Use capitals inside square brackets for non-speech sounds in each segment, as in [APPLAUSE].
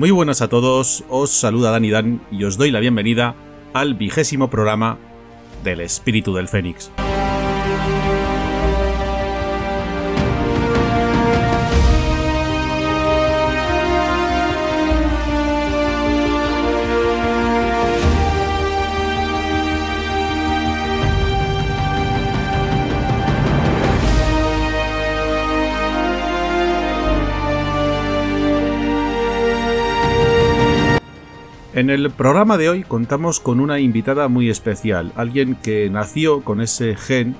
Muy buenas a todos, os saluda Dani Dan y os doy la bienvenida al vigésimo programa del Espíritu del Fénix. En el programa de hoy contamos con una invitada muy especial, alguien que nació con ese gen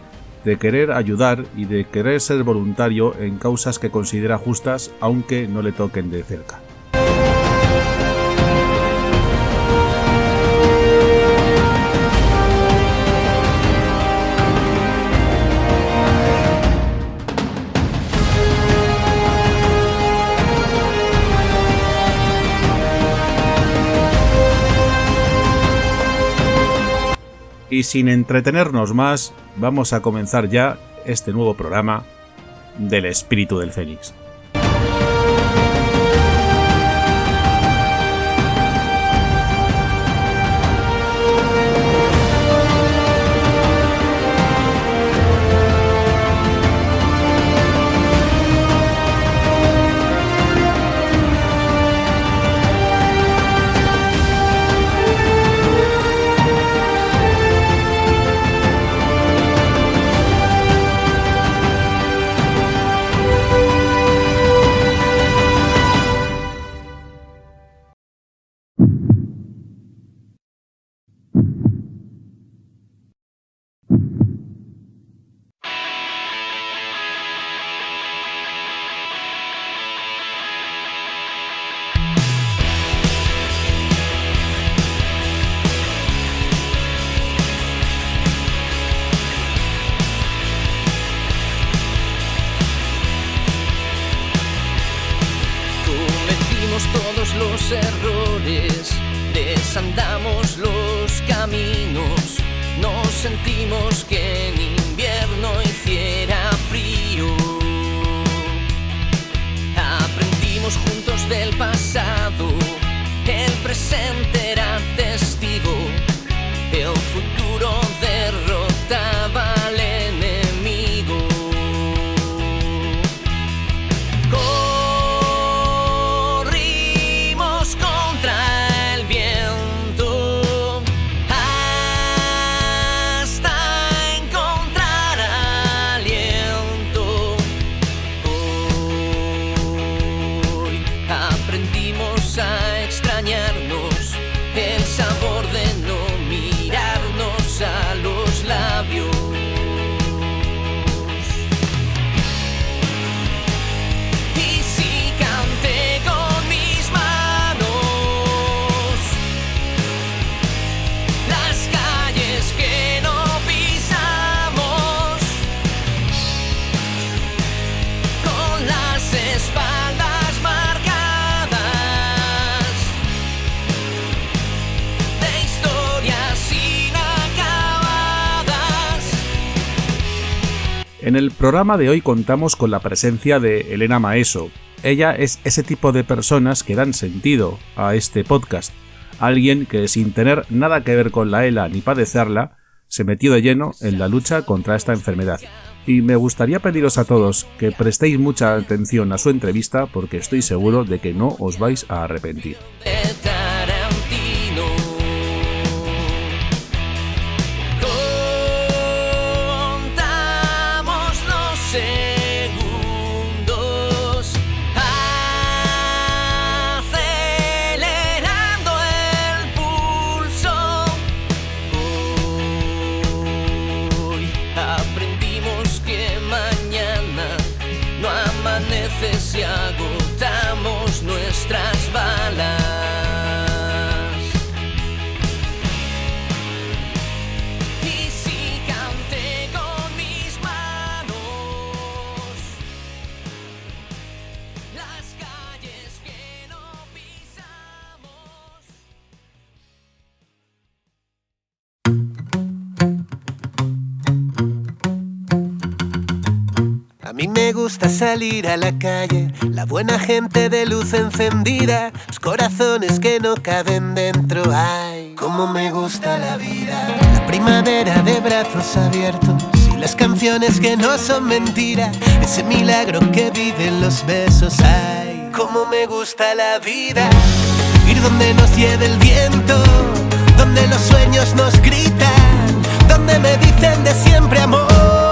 de querer ayudar y de querer ser voluntario en causas que considera justas aunque no le toquen de cerca. Y sin entretenernos más, vamos a comenzar ya este nuevo programa del espíritu del Fénix. Programa de hoy contamos con la presencia de Elena Maeso. Ella es ese tipo de personas que dan sentido a este podcast. Alguien que sin tener nada que ver con la ELA ni padecerla, se metió de lleno en la lucha contra esta enfermedad. Y me gustaría pediros a todos que prestéis mucha atención a su entrevista porque estoy seguro de que no os vais a arrepentir. Gusta salir a la calle, la buena gente de luz encendida, los corazones que no caben dentro. Ay, cómo me gusta la vida, la primavera de brazos abiertos y las canciones que no son mentira, ese milagro que viven los besos. Ay, cómo me gusta la vida, ir donde nos lleve el viento, donde los sueños nos gritan, donde me dicen de siempre amor.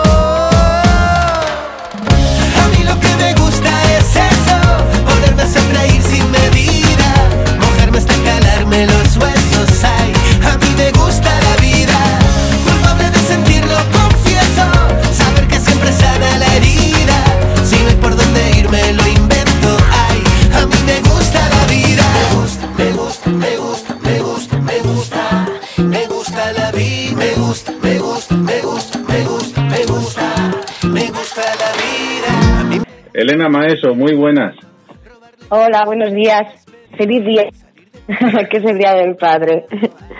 Sonreír sin medida, mojarme hasta calarme los huesos. Ay, a mí me gusta la vida, culpable de sentirlo, confieso, saber que siempre sana la herida, si no hay por dónde irme lo invento. Ay, a mí me gusta la vida, me gusta, me gusta, me gusta, me gusta, me gusta, me gusta la vida, me gusta, me gusta, me gusta, me gusta, me gusta, me gusta la vida. Elena Maeso, muy buenas. Hola, buenos días. Feliz día. [LAUGHS] que es el Día del Padre.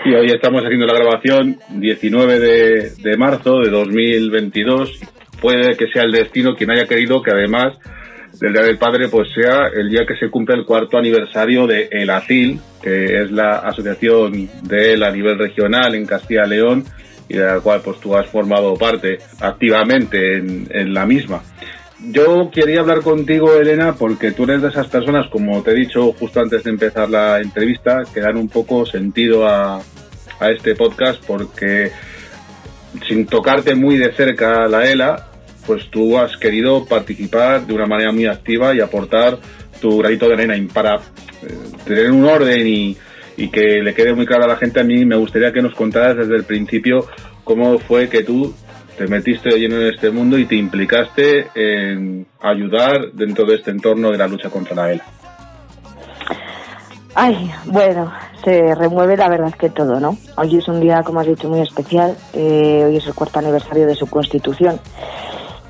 Y hoy estamos haciendo la grabación 19 de, de marzo de 2022. Puede que sea el destino quien haya querido que además del Día del Padre pues sea el día que se cumple el cuarto aniversario de El ACIL, que es la asociación de él a nivel regional en Castilla y León y de la cual pues tú has formado parte activamente en, en la misma. Yo quería hablar contigo, Elena, porque tú eres de esas personas, como te he dicho justo antes de empezar la entrevista, que dan un poco sentido a, a este podcast, porque sin tocarte muy de cerca la ELA, pues tú has querido participar de una manera muy activa y aportar tu granito de arena. Para eh, tener un orden y, y que le quede muy claro a la gente, a mí me gustaría que nos contaras desde el principio cómo fue que tú te metiste lleno en este mundo y te implicaste en ayudar dentro de este entorno de la lucha contra la ELA. Ay, bueno, se remueve la verdad que todo, ¿no? Hoy es un día, como has dicho, muy especial. Eh, hoy es el cuarto aniversario de su constitución.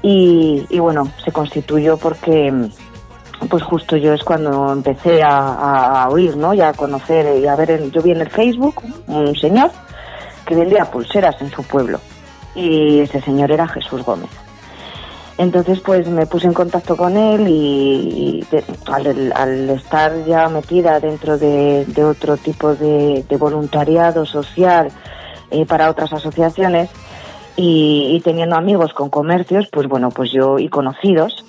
Y, y bueno, se constituyó porque, pues justo yo es cuando empecé a, a oír, ¿no? Y a conocer y a ver, en- yo vi en el Facebook un señor que vendía pulseras en su pueblo. Y ese señor era Jesús Gómez. Entonces, pues me puse en contacto con él y, al, estar ya metida dentro de, otro tipo de, voluntariado social eh, para otras asociaciones y teniendo amigos con comercios, pues bueno, pues yo y conocidos,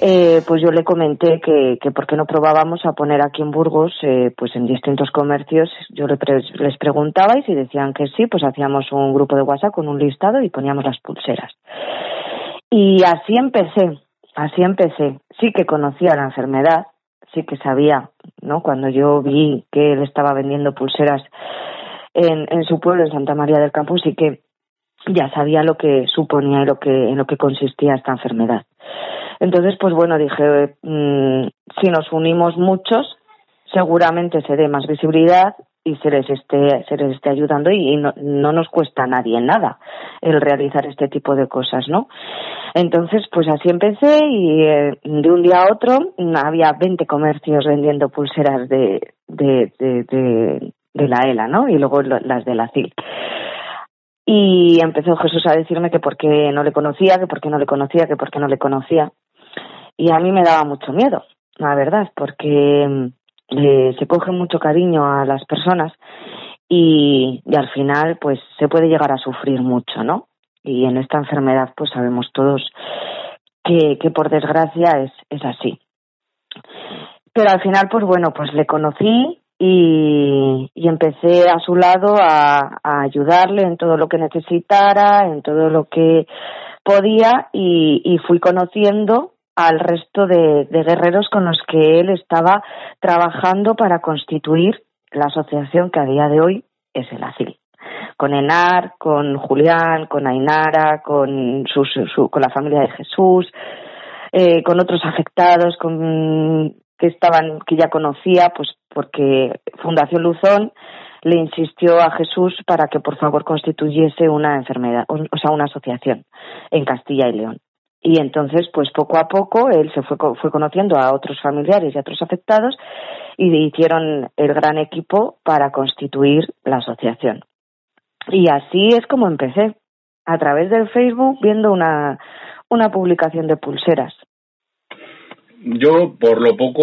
eh, pues yo le comenté que, que por qué no probábamos a poner aquí en Burgos, eh, pues en distintos comercios, yo le les preguntaba y si decían que sí, pues hacíamos un grupo de WhatsApp con un listado y poníamos las pulseras. Y así empecé, así empecé. Sí que conocía la enfermedad, sí que sabía, ¿no? Cuando yo vi que él estaba vendiendo pulseras en, en su pueblo, en Santa María del Campo, sí que ya sabía lo que suponía y lo que, en lo que consistía esta enfermedad. Entonces, pues bueno, dije, mm, si nos unimos muchos, seguramente se dé más visibilidad y se les esté, se les esté ayudando y, no, no nos cuesta a nadie nada el realizar este tipo de cosas, ¿no? Entonces, pues así empecé y eh, de un día a otro mm, había 20 comercios vendiendo pulseras de, de, de, la ELA, ¿no? Y luego las de la CIL. Y empezó Jesús a decirme que por qué no le conocía, que por qué no le conocía, que por qué no le conocía. Y a mí me daba mucho miedo, la verdad, porque eh, se coge mucho cariño a las personas y, y al final pues se puede llegar a sufrir mucho, ¿no? Y en esta enfermedad pues sabemos todos que, que por desgracia es, es así. Pero al final pues bueno, pues le conocí y, y empecé a su lado a, a ayudarle en todo lo que necesitara, en todo lo que podía y, y fui conociendo al resto de, guerreros con los que él estaba trabajando para constituir la asociación que a día de hoy es el ACIL. Con Enar, con Julián, con Ainara, con, su- su- con la familia de Jesús, eh, con otros afectados, con que estaban, que ya conocía, pues porque Fundación Luzón le insistió a Jesús para que por favor constituyese una enfermedad, o o sea, una asociación en Castilla y León. Y entonces, pues poco a poco, él se fue, fue conociendo a otros familiares y a otros afectados y hicieron el gran equipo para constituir la asociación. Y así es como empecé, a través del Facebook, viendo una, una publicación de pulseras. Yo, por lo poco,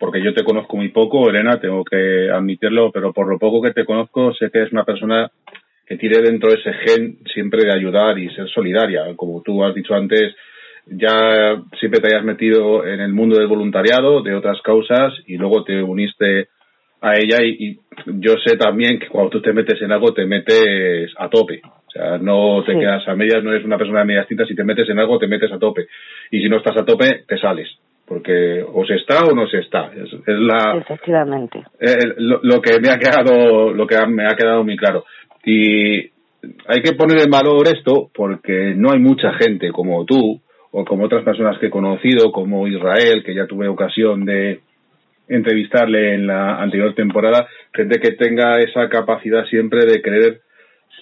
porque yo te conozco muy poco, Elena, tengo que admitirlo, pero por lo poco que te conozco, sé que es una persona que tiene dentro ese gen siempre de ayudar y ser solidaria. Como tú has dicho antes, ya siempre te hayas metido en el mundo del voluntariado, de otras causas, y luego te uniste a ella y, yo sé también que cuando tú te metes en algo te metes a tope. O sea, no te quedas a medias, no eres una persona de medias tintas, si te metes en algo te metes a tope. Y si no estás a tope, te sales porque o se está o no se está es, la efectivamente eh, lo, que me ha quedado lo que me ha quedado muy claro y hay que poner en valor esto porque no hay mucha gente como tú o como otras personas que he conocido como Israel que ya tuve ocasión de entrevistarle en la anterior temporada gente que tenga esa capacidad siempre de querer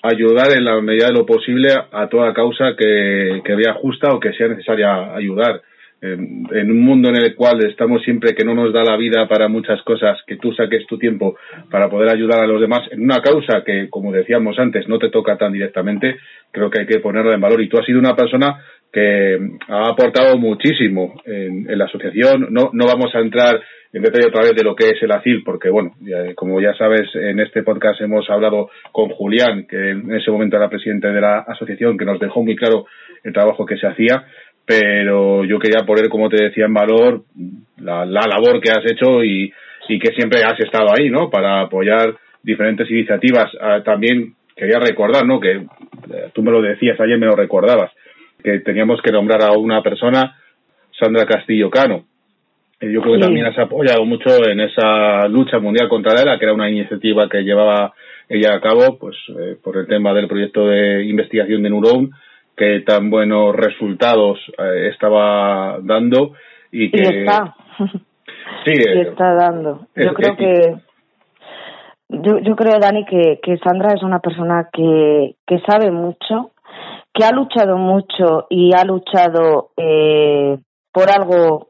ayudar en la medida de lo posible a toda causa que, que vea justa o que sea necesaria ayudar en, un mundo en el cual estamos siempre que no nos da la vida para muchas cosas, que tú saques tu tiempo para poder ayudar a los demás en una causa que, como decíamos antes, no te toca tan directamente, creo que hay que ponerla en valor. Y tú has sido una persona que ha aportado muchísimo en, la asociación. No, no vamos a entrar en detalle otra vez de lo que es el ACIL, porque, bueno, como ya sabes, en este podcast hemos hablado con Julián, que en ese momento era presidente de la asociación, que nos dejó muy claro el trabajo que se hacía pero yo quería poner, como te decía, en valor la, labor que has hecho y, y, que siempre has estado ahí, ¿no? Para apoyar diferentes iniciativas. Ah, también quería recordar, ¿no? Que eh, tú me lo decías ayer, me lo recordabas, que teníamos que nombrar a una persona, Sandra Castillo Cano. Yo creo que también has apoyado mucho en esa lucha mundial contra la ELA, que era una iniciativa que llevaba ella a cabo, pues por el tema del proyecto de investigación de Neuron que tan buenos resultados eh, estaba dando y que está. sí [LAUGHS] está dando yo creo que yo, yo creo Dani que, que Sandra es una persona que, que sabe mucho que ha luchado mucho y ha luchado eh, por algo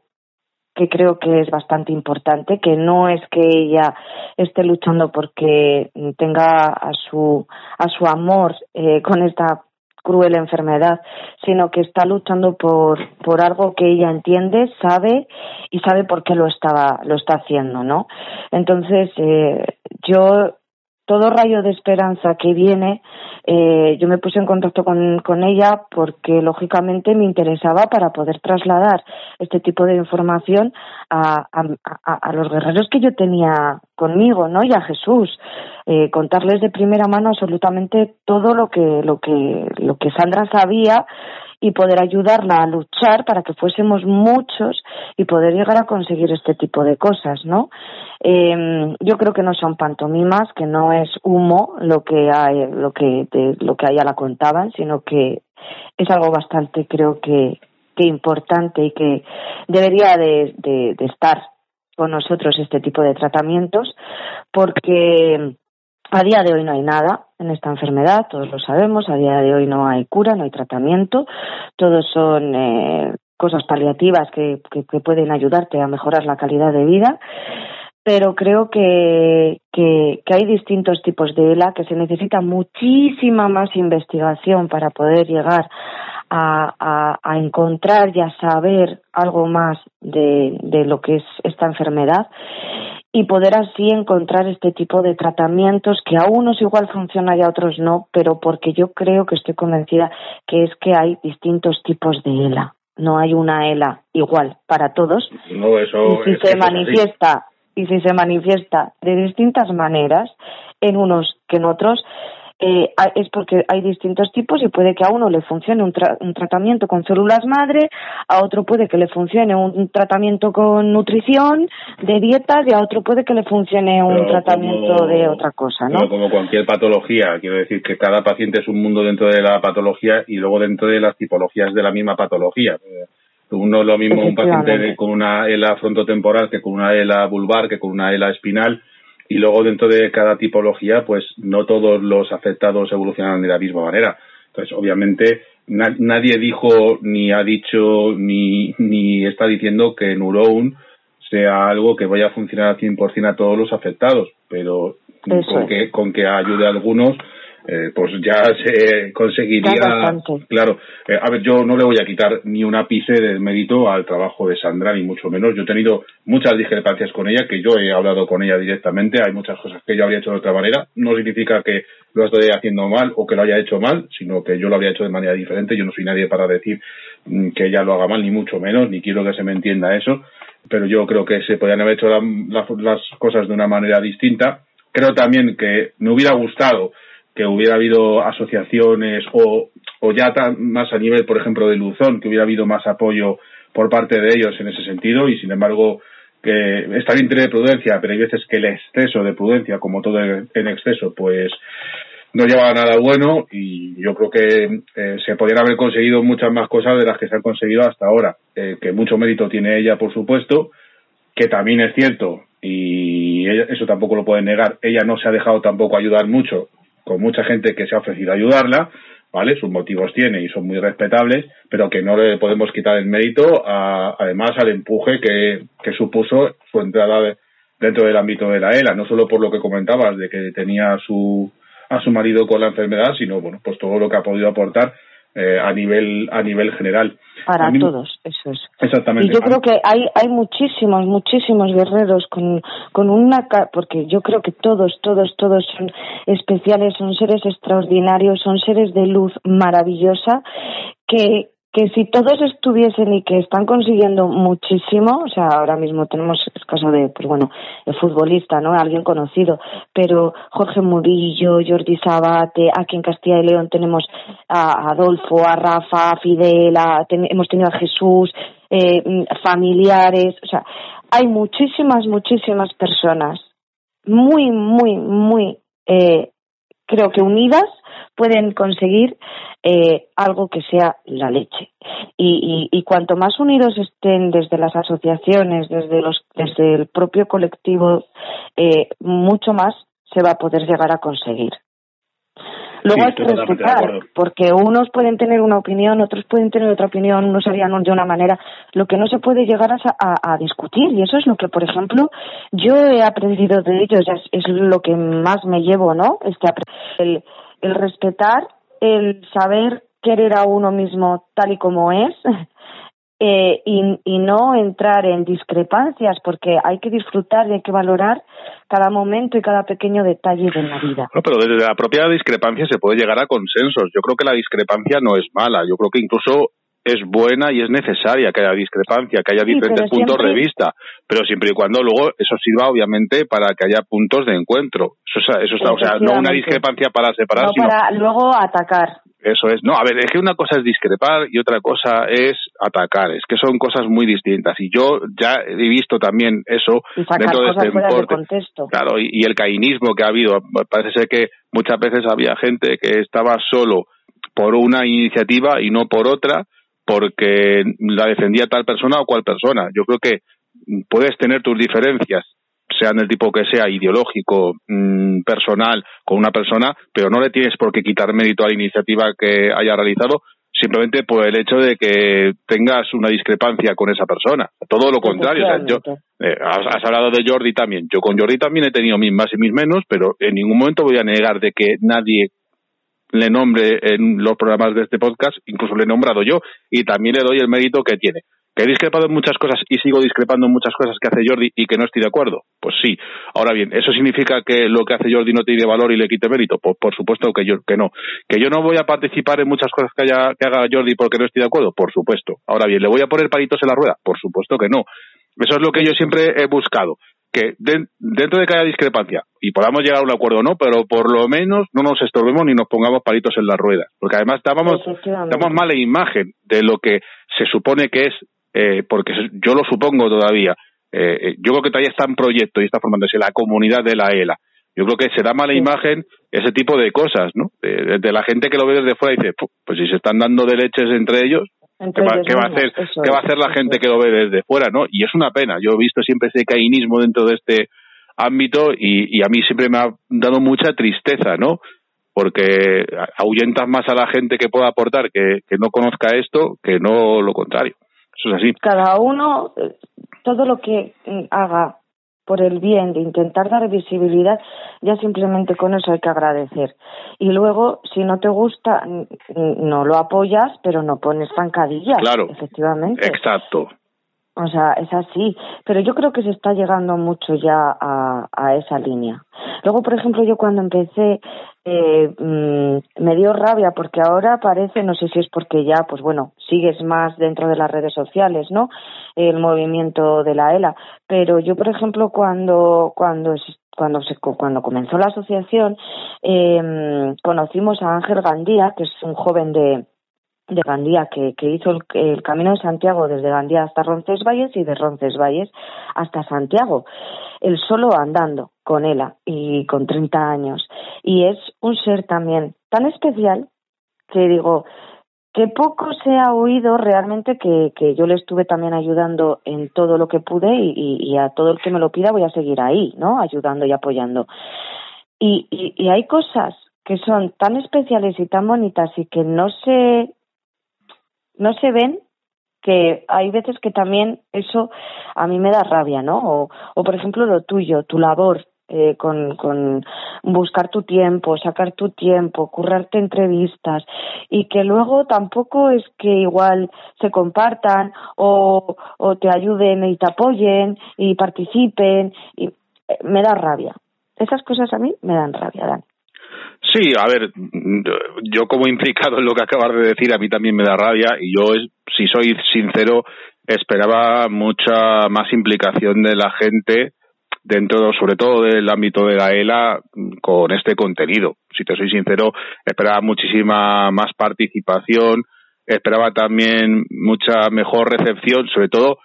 que creo que es bastante importante, que no es que ella esté luchando porque tenga a su a su amor eh, con esta cruel enfermedad, sino que está luchando por, por algo que ella entiende, sabe y sabe por qué lo estaba, lo está haciendo, ¿no? Entonces, eh, yo todo rayo de esperanza que viene, eh, yo me puse en contacto con, con, ella porque lógicamente me interesaba para poder trasladar este tipo de información a, a, los guerreros que yo tenía conmigo, ¿no? Y a Jesús, eh, contarles de primera mano absolutamente todo lo que, lo que, lo que Sandra sabía y poder ayudarla a luchar para que fuésemos muchos y poder llegar a conseguir este tipo de cosas, ¿no? Eh, yo creo que no son pantomimas, que no es humo lo que hay, lo que lo que a ella la contaban, sino que es algo bastante, creo que, que importante y que debería de, de, de estar con nosotros este tipo de tratamientos, porque a día de hoy no hay nada en esta enfermedad, todos lo sabemos, a día de hoy no hay cura, no hay tratamiento, todos son eh, cosas paliativas que, que, pueden ayudarte a mejorar la calidad de vida, pero creo que, que, que, hay distintos tipos de ELA, que se necesita muchísima más investigación para poder llegar a, a, a encontrar y a saber algo más de, de lo que es esta enfermedad y poder así encontrar este tipo de tratamientos que a unos igual funciona y a otros no, pero porque yo creo que estoy convencida que es que hay distintos tipos de ELA. No hay una ELA igual para todos. No, eso y si se manifiesta y si se manifiesta de distintas maneras en unos que en otros, eh, es porque hay distintos tipos y puede que a uno le funcione un, un, tratamiento con células madre, a otro puede que le funcione un, tratamiento con nutrición, de dietas, y a otro puede que le funcione un tratamiento de otra cosa, ¿no? como cualquier patología, quiero decir que cada paciente es un mundo dentro de la patología y luego dentro de las tipologías de la misma patología. Uno es lo mismo un paciente con una ELA frontotemporal que con una ELA vulvar, que con una ELA espinal, y luego dentro de cada tipología, pues no todos los afectados evolucionan de la misma manera. Entonces, obviamente, nadie dijo, ni ha dicho, ni, ni está diciendo que Neuron sea algo que vaya a funcionar al 100% a todos los afectados, pero con que, con que ayude a algunos, eh, pues ya se conseguiría. Ya. Claro, eh, a ver, yo no le voy a quitar ni un ápice del mérito al trabajo de Sandra, ni mucho menos. Yo he tenido muchas discrepancias con ella, que yo he hablado con ella directamente. Hay muchas cosas que yo habría hecho de otra manera. No significa que lo estoy haciendo mal o que lo haya hecho mal, sino que yo lo habría hecho de manera diferente. Yo no soy nadie para decir mm, que ella lo haga mal, ni mucho menos, ni quiero que se me entienda eso. Pero yo creo que se podrían haber hecho la- la- las cosas de una manera distinta. Creo también que me hubiera gustado que hubiera habido asociaciones o, o ya tan- más a nivel, por ejemplo, de Luzón, que hubiera habido más apoyo por parte de ellos en ese sentido y, sin embargo, que está bien tener prudencia, pero hay veces que el exceso de prudencia, como todo en exceso, pues no lleva a nada bueno y yo creo que eh, se podrían haber conseguido muchas más cosas de las que se han conseguido hasta ahora. Eh, que mucho mérito tiene ella, por supuesto, que también es cierto y eso tampoco lo pueden negar. Ella no se ha dejado tampoco ayudar mucho con mucha gente que se ha ofrecido a ayudarla, ¿vale? Sus motivos tiene y son muy respetables, pero que no le podemos quitar el mérito a- además al empuje que, que supuso su entrada de- dentro del ámbito de la ELA, no solo por lo que comentabas de que tenía a su a su marido con la enfermedad, sino bueno, pues todo lo que ha podido aportar eh, a nivel a nivel general. Para mí- todos, eso es. Exactamente. Y yo creo que hay, hay muchísimos, muchísimos guerreros con, con una... Porque yo creo que todos, todos, todos son especiales, son seres extraordinarios, son seres de luz maravillosa, que, que si todos estuviesen y que están consiguiendo muchísimo, o sea, ahora mismo tenemos el caso de, pues bueno, el futbolista, ¿no? Alguien conocido, pero Jorge Murillo, Jordi Sabate, aquí en Castilla y León tenemos a Adolfo, a Rafa, a Fidel, hemos tenido a Jesús, eh, familiares, o sea, hay muchísimas, muchísimas personas muy, muy, muy, eh, creo que unidas pueden conseguir eh, algo que sea la leche. Y, y, y cuanto más unidos estén desde las asociaciones, desde, los, desde el propio colectivo, eh, mucho más se va a poder llegar a conseguir. Luego Sí, hay que respetar, porque unos pueden tener una opinión, otros pueden tener otra opinión, unos harían de una manera. Lo que no se puede llegar a, a- a discutir, y eso es lo que, por ejemplo, yo he aprendido de ellos, es, es lo que más me llevo, ¿no? Este, el, el respetar, el saber querer a uno mismo tal y como es, [LAUGHS] eh, y, y no entrar en discrepancias, porque hay que disfrutar y hay que valorar cada momento y cada pequeño detalle de la vida. No, pero desde la propia discrepancia se puede llegar a consensos. Yo creo que la discrepancia no es mala. Yo creo que incluso es buena y es necesaria que haya discrepancia, que haya diferentes puntos de vista, pero siempre y cuando luego eso sirva obviamente para que haya puntos de encuentro. Eso, es- eso está, o sea, no una discrepancia para separar, No sino para luego atacar. eso es. No, a ver, es que una cosa es discrepar y otra cosa es atacar. Es que son cosas muy distintas. Y yo ya he visto también eso dentro de cosas este fuera de deporte. contexto. Claro, y, y el cainismo que ha habido. Parece ser que muchas veces había gente que estaba solo por una iniciativa y no por otra porque la defendía tal persona o cual persona. Yo creo que puedes tener tus diferencias, sean del tipo que sea, ideológico, mm, personal, con una persona, pero no le tienes por qué quitar mérito a la iniciativa que haya realizado simplemente por el hecho de que tengas una discrepancia con esa persona. Todo lo contrario. O sea, yo, eh, has, has hablado de Jordi también. Yo con Jordi también he tenido mis más y mis menos, pero en ningún momento voy a negar de que nadie le nombre en los programas de este podcast, incluso le he nombrado yo, y también le doy el mérito que tiene. ¿Que he discrepado en muchas cosas y sigo discrepando en muchas cosas que hace Jordi y que no estoy de acuerdo? Pues sí. Ahora bien, ¿eso significa que lo que hace Jordi no tiene valor y le quite mérito? Pues por supuesto que yo que no. ¿Que yo no voy a participar en muchas cosas que, haya, que haga Jordi porque no estoy de acuerdo? Por supuesto. Ahora bien, ¿le voy a poner palitos en la rueda? Por supuesto que no. Eso es lo que yo siempre he buscado que den- dentro de que haya discrepancia y podamos llegar a un acuerdo o no, pero por lo menos no nos estorbemos ni nos pongamos palitos en las ruedas, porque además damos, Efectivamente. damos mala imagen de lo que se supone que es, eh, porque yo lo supongo todavía. Eh, eh, yo creo que todavía está en proyecto y está formándose la comunidad de la ELA. Yo creo que se da mala Sí. imagen ese tipo de cosas, ¿no? De, de la gente que lo ve desde fuera y dice, "Fu, pues si se están dando de leches entre ellos, ¿Qué va, qué va a hacer, eso qué va a hacer la gente que lo ve desde fuera, no? Y es una pena. Yo he visto siempre ese cainismo dentro de este ámbito y, y a mí siempre me ha dado mucha tristeza, ¿no? Porque ahuyentas más a la gente que pueda aportar que, que no conozca esto que no lo contrario. Eso es así. Cada uno, eh, todo lo que mm, haga por el bien de intentar dar visibilidad, ya simplemente con eso hay que agradecer. Y luego, si no te gusta, no lo apoyas, pero no pones zancadillas. Claro. Efectivamente. Exacto. O sea, es así. Pero yo creo que se está llegando mucho ya a, a esa línea. Luego, por ejemplo, yo cuando empecé eh, mm, me dio rabia porque ahora parece, no sé si es porque ya, pues bueno, sigues más dentro de las redes sociales, ¿no? El movimiento de la ELA. Pero yo, por ejemplo, cuando cuando cuando se cuando comenzó la asociación eh, conocimos a Ángel Gandía, que es un joven de de Gandía que, que hizo el, camino de Santiago desde Gandía hasta Roncesvalles y de Roncesvalles hasta Santiago, él solo andando con ella y con 30 años. Y es un ser también tan especial que digo, que poco se ha oído realmente que, que yo le estuve también ayudando en todo lo que pude y, y- y a todo el que me lo pida voy a seguir ahí, ¿no? Ayudando y apoyando. Y, y, y hay cosas que son tan especiales y tan bonitas y que no se no se ven que hay veces que también eso a mí me da rabia, ¿no? O, por ejemplo lo tuyo, tu labor eh, con, con buscar tu tiempo, sacar tu tiempo, currarte entrevistas y que luego tampoco es que igual se compartan o, o te ayuden y te apoyen y participen y eh, me da rabia. Esas cosas a mí me dan rabia, Dan. Sí, a ver, yo como implicado en lo que acabas de decir, a mí también me da rabia y yo, si soy sincero, esperaba mucha más implicación de la gente dentro, sobre todo del ámbito de la ELA, con este contenido. Si te soy sincero, esperaba muchísima más participación, esperaba también mucha mejor recepción, sobre todo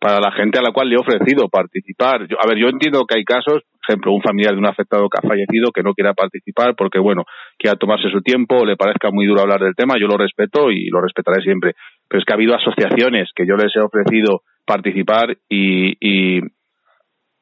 para la gente a la cual le he ofrecido participar. Yo- a ver, yo entiendo que hay casos, ejemplo, un familiar de un afectado que ha fallecido que no quiera participar porque, bueno, quiera tomarse su tiempo le parezca muy duro hablar del tema, yo lo respeto y lo respetaré siempre. Pero es que ha habido asociaciones que yo les he ofrecido participar y, y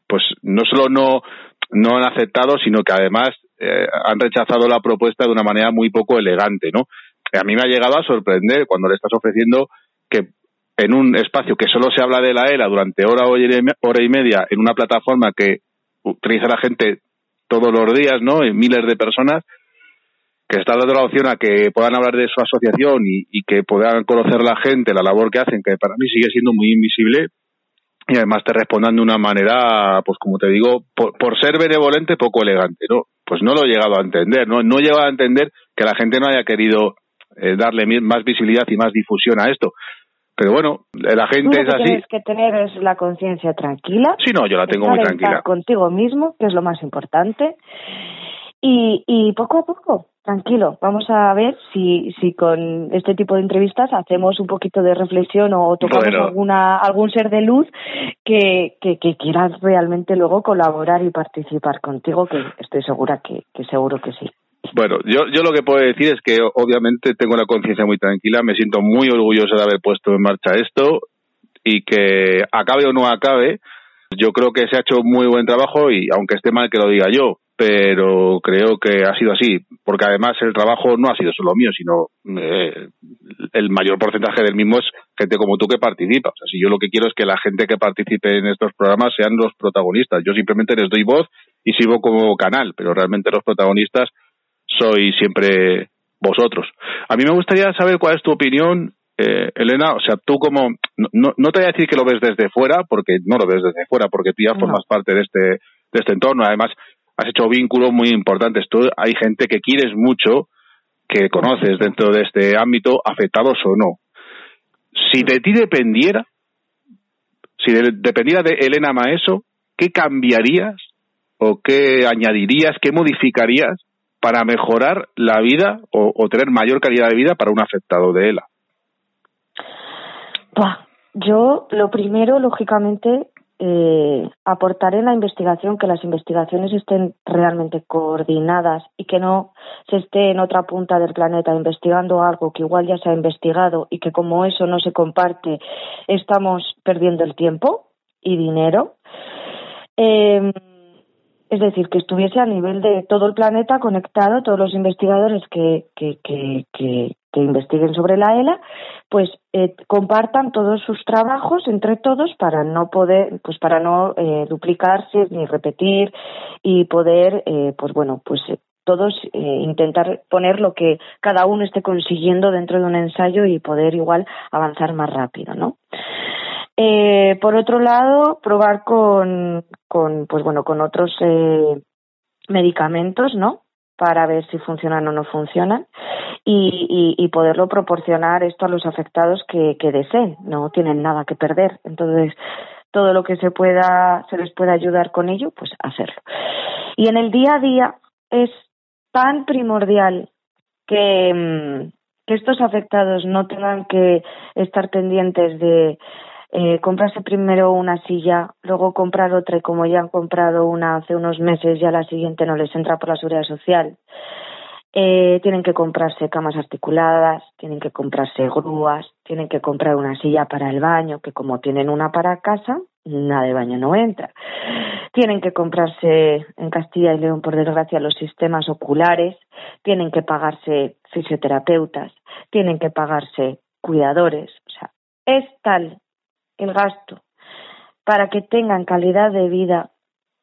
pues no solo no, no han aceptado, sino que además eh, han rechazado la propuesta de una manera muy poco elegante, ¿no? A mí me ha llegado a sorprender cuando le estás ofreciendo que en un espacio que solo se habla de la ELA durante hora, hora y media en una plataforma que utiliza la gente todos los días, ¿no? En miles de personas, que está dando la opción a que puedan hablar de su asociación y, y que puedan conocer la gente, la labor que hacen, que para mí sigue siendo muy invisible, y además te respondan de una manera, pues como te digo, por, por ser benevolente, poco elegante, ¿no? Pues no lo he llegado a entender, ¿no? No he llegado a entender que la gente no haya querido eh, darle más visibilidad y más difusión a esto. Pero bueno, la Tú gente lo es que así. tienes que tener es la conciencia tranquila. Sí, no, yo la tengo estar muy tranquila. paz contigo mismo, que es lo más importante. Y, y poco a poco, tranquilo, vamos a ver si, si con este tipo de entrevistas hacemos un poquito de reflexión o tocamos Bueno. alguna, algún ser de luz que, que, que quiera realmente luego colaborar y participar contigo, que estoy segura que, que seguro que sí. Bueno, yo, yo lo que puedo decir es que obviamente tengo la conciencia muy tranquila, me siento muy orgulloso de haber puesto en marcha esto y que acabe o no acabe, yo creo que se ha hecho muy buen trabajo y aunque esté mal que lo diga yo, pero creo que ha sido así, porque además el trabajo no ha sido solo mío, sino eh, el mayor porcentaje del mismo es gente como tú que participa. O sea, si yo lo que quiero es que la gente que participe en estos programas sean los protagonistas. Yo simplemente les doy voz y sirvo como canal, pero realmente los protagonistas soy siempre vosotros. A mí me gustaría saber cuál es tu opinión, eh, Elena. O sea, tú como, no, no, no te voy a decir que lo ves desde fuera, porque no lo ves desde fuera, porque tú ya No. formas parte de este, de este entorno. Además, has hecho vínculos muy importantes. Tú, hay gente que quieres mucho, que conoces dentro de este ámbito, afectados o no. Si de ti dependiera, si de- dependiera de Elena Maeso, ¿qué cambiarías o qué añadirías, qué modificarías para mejorar la vida o, o tener mayor calidad de vida para un afectado de ELA? Yo, lo primero, lógicamente, eh, aportaré en la investigación que las investigaciones estén realmente coordinadas y que no se esté en otra punta del planeta investigando algo que igual ya se ha investigado y que como eso no se comparte, estamos perdiendo el tiempo y dinero. Eh, es decir, que estuviese a nivel de todo el planeta conectado, todos los investigadores que, que, que, que, que investiguen sobre la ELA, pues eh, compartan todos sus trabajos entre todos para no poder, pues para no eh, duplicarse ni repetir y poder, eh, pues bueno, pues eh, todos eh, intentar poner lo que cada uno esté consiguiendo dentro de un ensayo y poder igual avanzar más rápido, ¿no? Eh, por otro lado, probar con, con pues bueno, con otros eh, medicamentos, ¿no? Para ver si funcionan o no funcionan y, y, poderlo proporcionar esto a los afectados que, que deseen, no tienen nada que perder. Entonces, todo lo que se pueda, se les pueda ayudar con ello, pues hacerlo. Y en el día a día es tan primordial que, mm, que estos afectados no tengan que estar pendientes de eh, comprarse primero una silla, luego comprar otra y como ya han comprado una hace unos meses, ya la siguiente no les entra por la seguridad social. Eh, tienen que comprarse camas articuladas, tienen que comprarse grúas, tienen que comprar una silla para el baño, que como tienen una para casa, una de baño no entra. Tienen que comprarse en Castilla y León, por desgracia, los sistemas oculares, tienen que pagarse fisioterapeutas, tienen que pagarse cuidadores. O sea, es tal el gasto para que tengan calidad de vida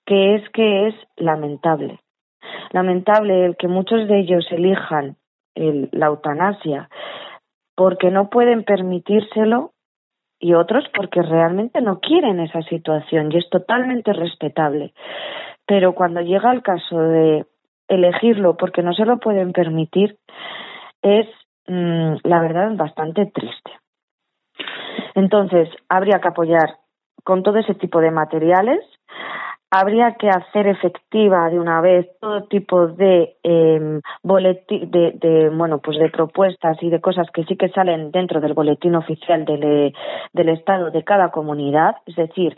que es que es lamentable. Lamentable el que muchos de ellos elijan el, la eutanasia porque no pueden permitírselo y otros porque realmente no quieren esa situación y es totalmente respetable. Pero cuando llega el caso de elegirlo porque no se lo pueden permitir, es mmm, la verdad bastante triste. Entonces, habría que apoyar con todo ese tipo de materiales, habría que hacer efectiva de una vez todo tipo de eh, de, bueno pues de propuestas y de cosas que sí que salen dentro del boletín oficial del, del estado de cada comunidad. Es decir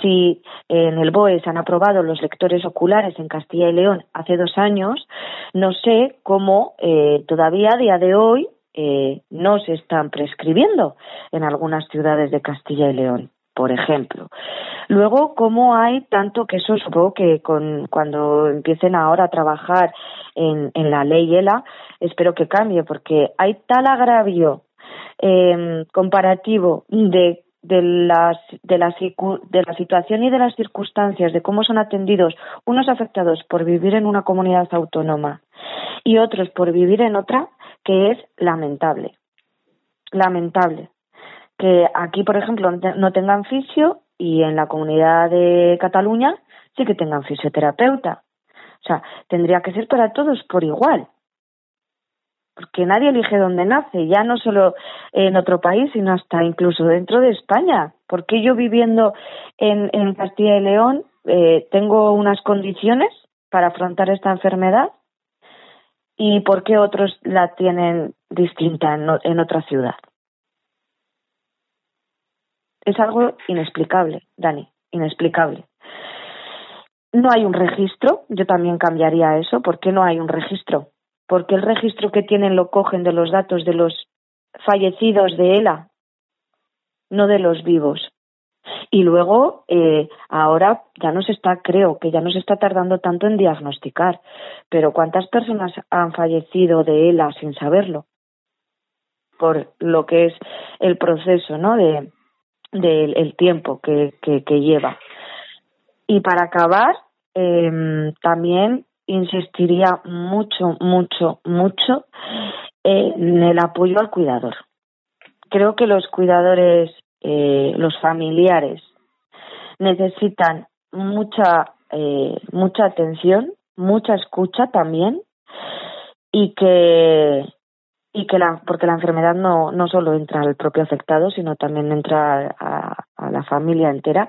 si en el BOE se han aprobado los lectores oculares en Castilla y León hace dos años no sé cómo eh, todavía a día de hoy eh, no se están prescribiendo en algunas ciudades de Castilla y León por ejemplo. Luego, cómo hay tanto que eso supongo que con, cuando empiecen ahora a trabajar en, en la ley ELA, espero que cambie, porque hay tal agravio eh, comparativo de de las de de la situación y de las circunstancias de cómo son atendidos unos afectados por vivir en una comunidad autónoma y otros por vivir en otra que es lamentable lamentable que aquí, por ejemplo, no tengan fisio y en la comunidad de Cataluña sí que tengan fisioterapeuta. O sea, tendría que ser para todos por igual. Porque nadie elige dónde nace, ya no solo en otro país, sino hasta incluso dentro de España. Porque yo viviendo en, en Castilla y León eh, tengo unas condiciones para afrontar esta enfermedad y por qué otros la tienen distinta en, en otra ciudad es algo inexplicable, Dani, inexplicable. No hay un registro, yo también cambiaría eso. ¿Por qué no hay un registro? Porque el registro que tienen lo cogen de los datos de los fallecidos de ELA, no de los vivos. Y luego, eh, ahora ya no se está, creo que ya no se está tardando tanto en diagnosticar, pero ¿cuántas personas han fallecido de ELA sin saberlo? Por lo que es el proceso, ¿no? De, del el tiempo que, que, que, lleva. Y para acabar, eh, también insistiría mucho, mucho, mucho en el apoyo al cuidador. Creo que los cuidadores, eh, los familiares, necesitan mucha, eh, mucha atención, mucha escucha también y que y que la porque la enfermedad no no solo entra al propio afectado sino también entra a, la familia entera.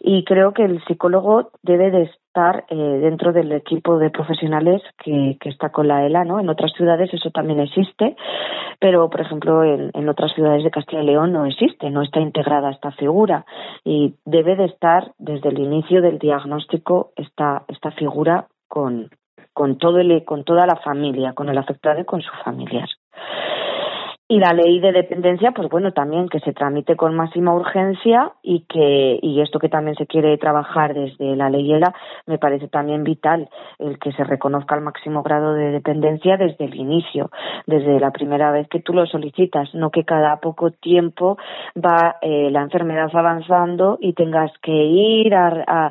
Y creo que el psicólogo debe de estar eh, dentro del equipo de profesionales que, está con la ELA no en otras ciudades eso también existe pero por ejemplo en, en otras ciudades de Castilla y León no existe no está integrada esta figura. Y debe de estar desde el inicio del diagnóstico esta esta figura con con todo el, con toda la familia, con el afectado y con sus familias. Y la ley de dependencia, pues bueno, también que se tramite con máxima urgencia y que y esto que también se quiere trabajar desde la ley ELA me parece también vital el que se reconozca el máximo grado de dependencia desde el inicio, desde la primera vez que tú lo solicitas, no que cada poco tiempo va eh, la enfermedad avanzando y tengas que ir a,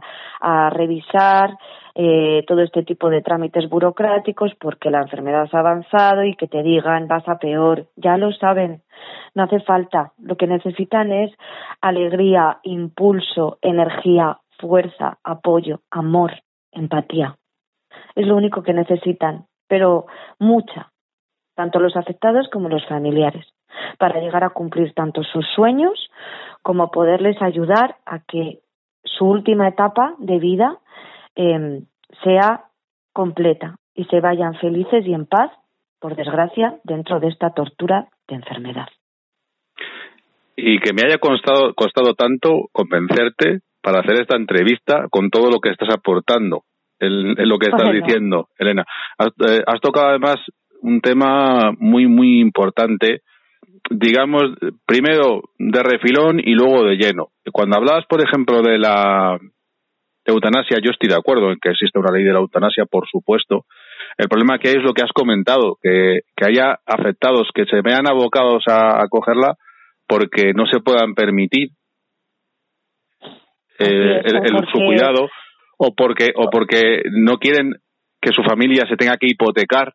revisar eh, todo este tipo de trámites burocráticos porque la enfermedad ha avanzado y que te digan vas a peor. Ya lo saben, no hace falta. Lo que necesitan es alegría, impulso, energía, fuerza, apoyo, amor, empatía. Es lo único que necesitan, pero mucha, tanto los afectados como los familiares, para llegar a cumplir tanto sus sueños como poderles ayudar a que su última etapa de vida eh, sea completa y se vayan felices y en paz, por desgracia, dentro de esta tortura de enfermedad. Y que me haya costado, costado tanto convencerte para hacer esta entrevista con todo lo que estás aportando, en, en lo que estás diciendo, Elena. Has, eh, has tocado además un tema muy, muy importante, digamos, primero de refilón y luego de lleno. Cuando hablabas, por ejemplo, de la eutanasia, yo estoy de acuerdo en que existe una ley de la eutanasia, por supuesto. El problema que hay es lo que has comentado, que, que haya afectados que se vean abocados a, a cogerla porque no se puedan permitir eh, es, el, el- su cuidado o porque o porque no quieren que su familia se tenga que hipotecar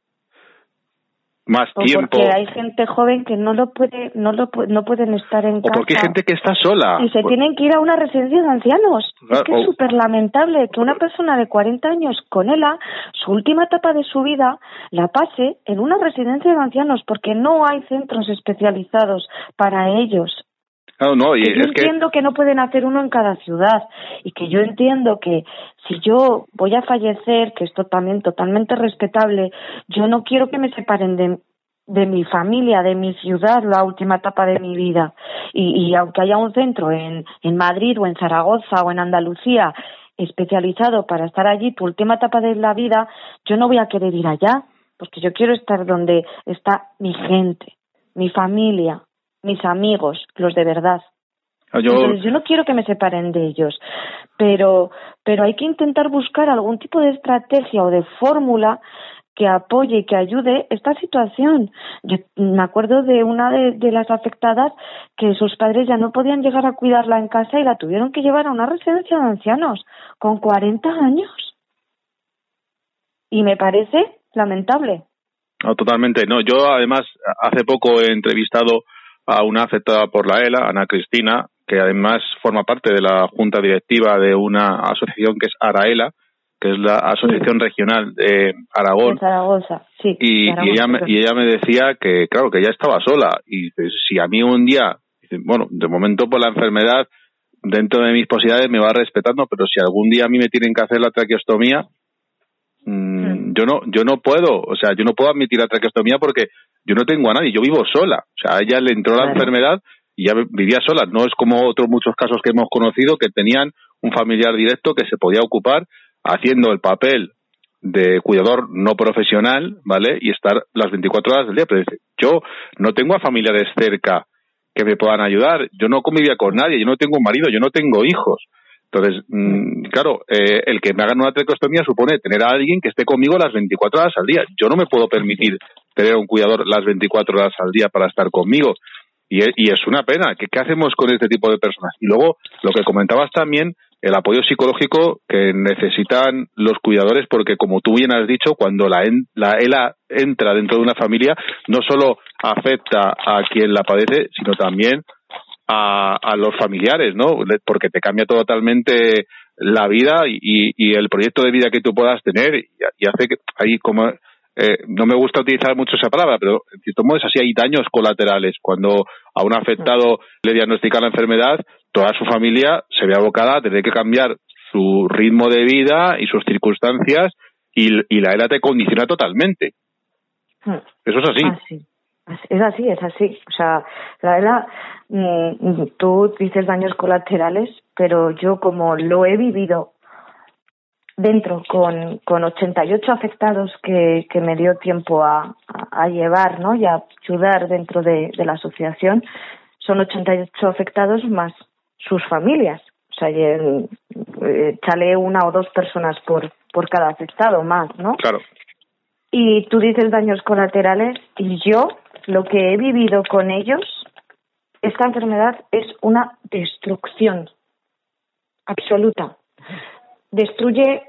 más O tiempo porque hay gente joven que no lo puede, no lo no pueden estar en o casa. porque hay gente que está sola y se Pues- tienen que ir a una residencia de ancianos. Claro, es que o- es súper lamentable que una persona de 40 años con ELA, su última etapa de su vida, la pase en una residencia de ancianos porque no hay centros especializados para ellos. No, no, y que yo es entiendo que no pueden hacer uno en cada ciudad y que yo entiendo que si yo voy a fallecer, que esto también totalmente respetable, yo no quiero que me separen de, de mi familia, de mi ciudad, la última etapa de mi vida. Y, y aunque haya un centro en, en Madrid o en Zaragoza o en Andalucía especializado para estar allí tu última etapa de la vida, yo no voy a querer ir allá, porque yo quiero estar donde está mi gente, mi familia, mis amigos, los de verdad. yo Entonces, yo no quiero que me separen de ellos, pero, pero hay que intentar buscar algún tipo de estrategia o de fórmula que apoye y que ayude esta situación. Yo me acuerdo de una de, de las afectadas que sus padres ya no podían llegar a cuidarla en casa y la tuvieron que llevar a una residencia de ancianos con 40 años. Y me parece lamentable. No, totalmente. No, yo además hace poco he entrevistado a una afectada por la ELA, Ana Cristina, que además forma parte de la junta directiva de una asociación que es ARAELA, que es la Asociación Regional de Aragón. Zaragoza, sí. Y, Aragón, ella me, y ella me decía que, claro, que ella estaba sola. Y si a mí un día, bueno, de momento por la enfermedad, dentro de mis posibilidades me va respetando, pero si algún día a mí me tienen que hacer la traqueostomía, mm, yo no yo no puedo, o sea, yo no puedo admitir la traqueostomía porque yo no tengo a nadie, yo vivo sola. O sea, a ella le entró la enfermedad y ya vivía sola. No es como otros muchos casos que hemos conocido que tenían un familiar directo que se podía ocupar haciendo el papel de cuidador no profesional, ¿vale? Y estar las 24 horas del día. Pero dice, yo no tengo a familiares cerca que me puedan ayudar. Yo no convivía con nadie, yo no tengo un marido, yo no tengo hijos. Entonces, mm, claro, eh, el que me hagan una traqueostomía supone tener a alguien que esté conmigo las 24 horas al día. Yo no me puedo permitir tener un cuidador las 24 horas al día para estar conmigo. Y es, y es una pena. ¿Qué, ¿Qué hacemos con este tipo de personas? Y luego, lo que comentabas también, el apoyo psicológico que necesitan los cuidadores, porque como tú bien has dicho, cuando la, en- la ELA entra dentro de una familia, no solo afecta a quien la padece, sino también a, a los familiares, ¿no? Porque te cambia totalmente la vida y, y- el proyecto de vida que tú puedas tener y, y hace que ahí como eh, no me gusta utilizar mucho esa palabra, pero en cierto modo es así, hay daños colaterales. Cuando a un afectado le diagnostica la enfermedad, toda su familia se ve abocada a tener que cambiar su ritmo de vida y sus circunstancias y, y la ELA te condiciona totalmente. Hmm. Eso es así. Así. Es así, es así. O sea, la verdad, mm, tú dices daños colaterales, pero yo como lo he vivido dentro con, con 88 afectados que, que me dio tiempo a, a, a llevar ¿no? y a ayudar dentro de, de la asociación son 88 afectados más sus familias. O sea, eh, échale una o dos personas por, por cada afectado más, ¿no? Claro. Y tú dices daños colaterales y yo lo que he vivido con ellos, esta enfermedad es una destrucción absoluta. Destruye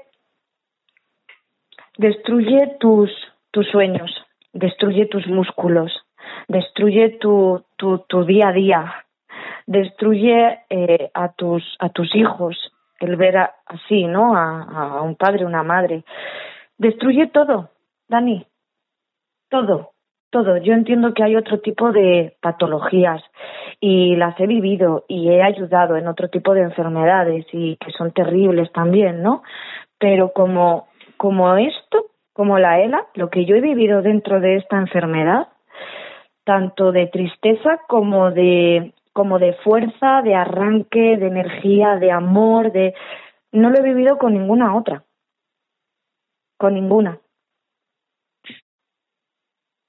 destruye tus tus sueños, destruye tus músculos, destruye tu, tu, tu día a día, destruye eh, a tus a tus hijos el ver así, ¿no? A un padre, una madre, destruye todo, Dani, todo, todo. Yo entiendo que hay otro tipo de patologías y las he vivido y he ayudado en otro tipo de enfermedades y que son terribles también, ¿no? Pero como como esto, como la ELA, lo que yo he vivido dentro de esta enfermedad, tanto de tristeza como de como de fuerza, de arranque, de energía, de amor, de no lo he vivido con ninguna otra. Con ninguna.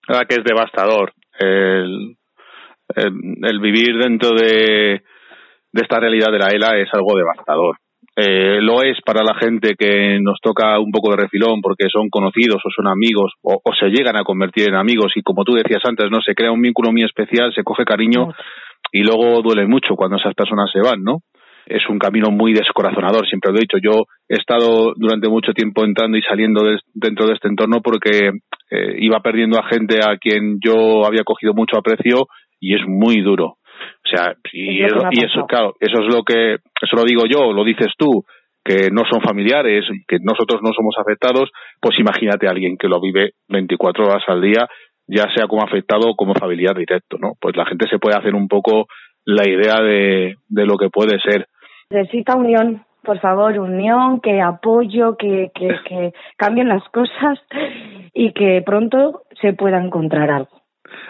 La verdad que es devastador el, el, el vivir dentro de, de esta realidad de la ELA es algo devastador. Eh, lo es para la gente que nos toca un poco de refilón porque son conocidos o son amigos o, o se llegan a convertir en amigos y como tú decías antes, no se crea un vínculo muy especial, se coge cariño y luego duele mucho cuando esas personas se van, ¿no? Es un camino muy descorazonador, siempre lo he dicho. Yo he estado durante mucho tiempo entrando y saliendo de- dentro de este entorno porque eh, iba perdiendo a gente a quien yo había cogido mucho aprecio y es muy duro. O sea, y, Es eso, claro, eso es lo que, eso lo digo yo, lo dices tú, que no son familiares, que nosotros no somos afectados, pues imagínate a alguien que lo vive 24 horas al día, ya sea como afectado o como familiar directo, ¿no? Pues la gente se puede hacer un poco la idea de, de lo que puede ser. Necesita unión, por favor, unión, que apoyo, que, que, que cambien las cosas y que pronto se pueda encontrar algo.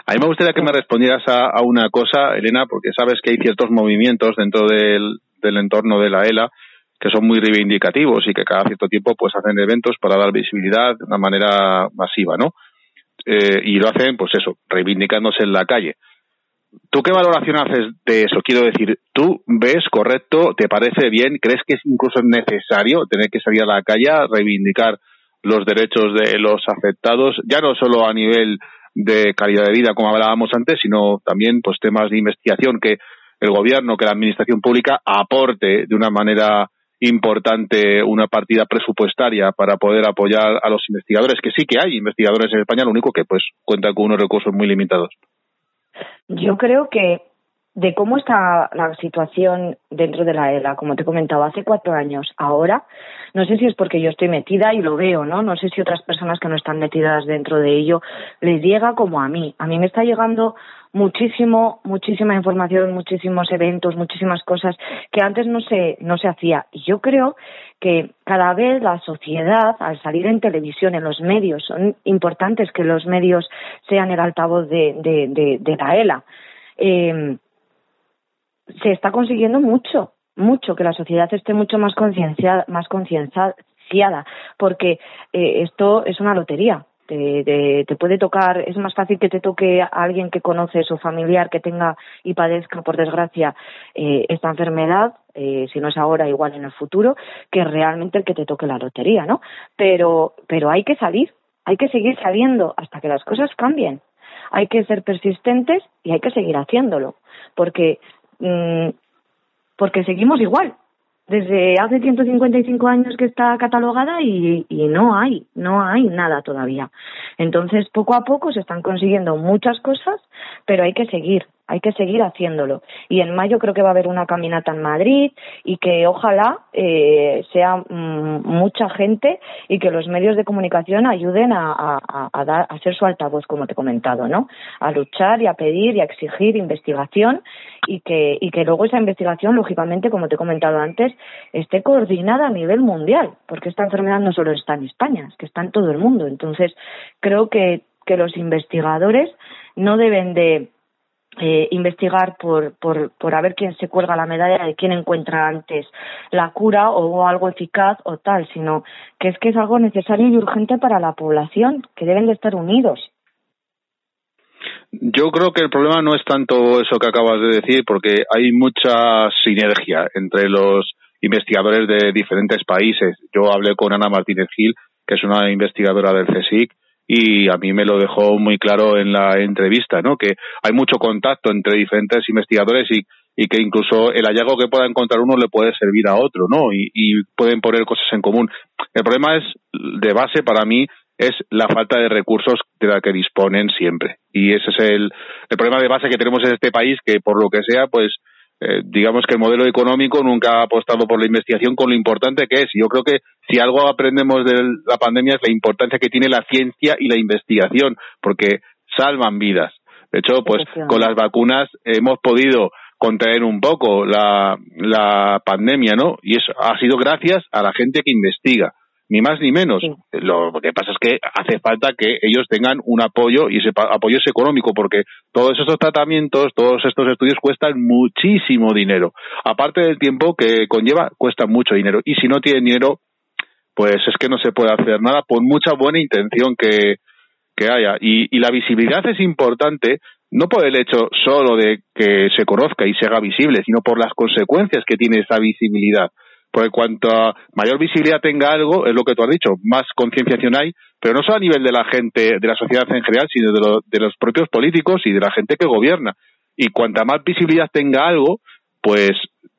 A mí me gustaría que me respondieras a, a una cosa, Elena, porque sabes que hay ciertos movimientos dentro del, del entorno de la ELA que son muy reivindicativos y que cada cierto tiempo pues hacen eventos para dar visibilidad de una manera masiva, ¿no? Eh, y lo hacen, pues eso, reivindicándose en la calle. ¿Tú qué valoración haces de eso? Quiero decir, ¿tú ves correcto, te parece bien, crees que es incluso necesario tener que salir a la calle reivindicar los derechos de los afectados, ya no solo a nivel de calidad de vida, como hablábamos antes, sino también pues temas de investigación que el gobierno, que la administración pública aporte de una manera importante una partida presupuestaria para poder apoyar a los investigadores, que sí que hay investigadores en España, lo único que pues cuentan con unos recursos muy limitados. Yo creo que de cómo está la situación dentro de la ELA, como te comentaba, hace cuatro años, ahora, no sé si es porque yo estoy metida y lo veo, ¿no? No sé si otras personas que no están metidas dentro de ello les llega como a mí. A mí me está llegando muchísimo, muchísima información, muchísimos eventos, muchísimas cosas que antes no se, no se hacía. Y yo creo que cada vez la sociedad, al salir en televisión, en los medios, son importantes que los medios sean el altavoz de, de, de, de la ELA. Eh, se está consiguiendo mucho, mucho, que la sociedad esté mucho más concienciada, más concienciada, porque eh, esto es una lotería. Te, te, te puede tocar, es más fácil que te toque a alguien que conoces o familiar que tenga y padezca, por desgracia, eh, esta enfermedad, eh, si no es ahora, igual en el futuro, que realmente el que te toque la lotería, ¿no? Pero, pero hay que salir, hay que seguir saliendo hasta que las cosas cambien. Hay que ser persistentes y hay que seguir haciéndolo, porque mm, porque seguimos igual. Desde hace 155 años que está catalogada y, y no hay, no hay nada todavía. Entonces, poco a poco se están consiguiendo muchas cosas, pero hay que seguir, hay que seguir haciéndolo. Y en mayo creo que va a haber una caminata en Madrid y que ojalá eh, sea mm, mucha gente y que los medios de comunicación ayuden a, dar, a ser su altavoz, como te he comentado, ¿no? A luchar y a pedir y a exigir investigación y que, y que luego esa investigación, lógicamente, como te he comentado antes, esté coordinada a nivel mundial, porque esta enfermedad no solo está en España, es que está en todo el mundo. Entonces, creo que, que los investigadores no deben de eh, investigar por, por, por a ver quién se cuelga la medalla de quién encuentra antes la cura o algo eficaz o tal, sino que es que es algo necesario y urgente para la población, que deben de estar unidos. Yo creo que el problema no es tanto eso que acabas de decir, porque hay mucha sinergia entre los investigadores de diferentes países. Yo hablé con Ana Martínez Gil, que es una investigadora del CSIC, y a mí me lo dejó muy claro en la entrevista, ¿no? Que hay mucho contacto entre diferentes investigadores y, y que incluso el hallazgo que pueda encontrar uno le puede servir a otro, ¿no? Y, pueden poner cosas en común. El problema es, de base para mí, es la falta de recursos de la que disponen siempre. Y ese es el, el problema de base que tenemos en este país, que por lo que sea, pues eh, digamos que el modelo económico nunca ha apostado por la investigación con lo importante que es. Yo creo que si algo aprendemos de la pandemia es la importancia que tiene la ciencia y la investigación, porque salvan vidas. De hecho, pues con las vacunas hemos podido contener un poco la, la pandemia, ¿no? Y eso ha sido gracias a la gente que investiga ni más ni menos. Lo que pasa es que hace falta que ellos tengan un apoyo y ese apoyo es económico porque todos estos tratamientos, todos estos estudios cuestan muchísimo dinero. Aparte del tiempo que conlleva, cuesta mucho dinero. Y si no tienen dinero, pues es que no se puede hacer nada por mucha buena intención que, que haya. Y, y la visibilidad es importante no por el hecho solo de que se conozca y se haga visible, sino por las consecuencias que tiene esa visibilidad. Porque cuanto mayor visibilidad tenga algo, es lo que tú has dicho, más concienciación hay, pero no solo a nivel de la gente, de la sociedad en general, sino de, de los propios políticos y de la gente que gobierna. Y cuanta más visibilidad tenga algo, pues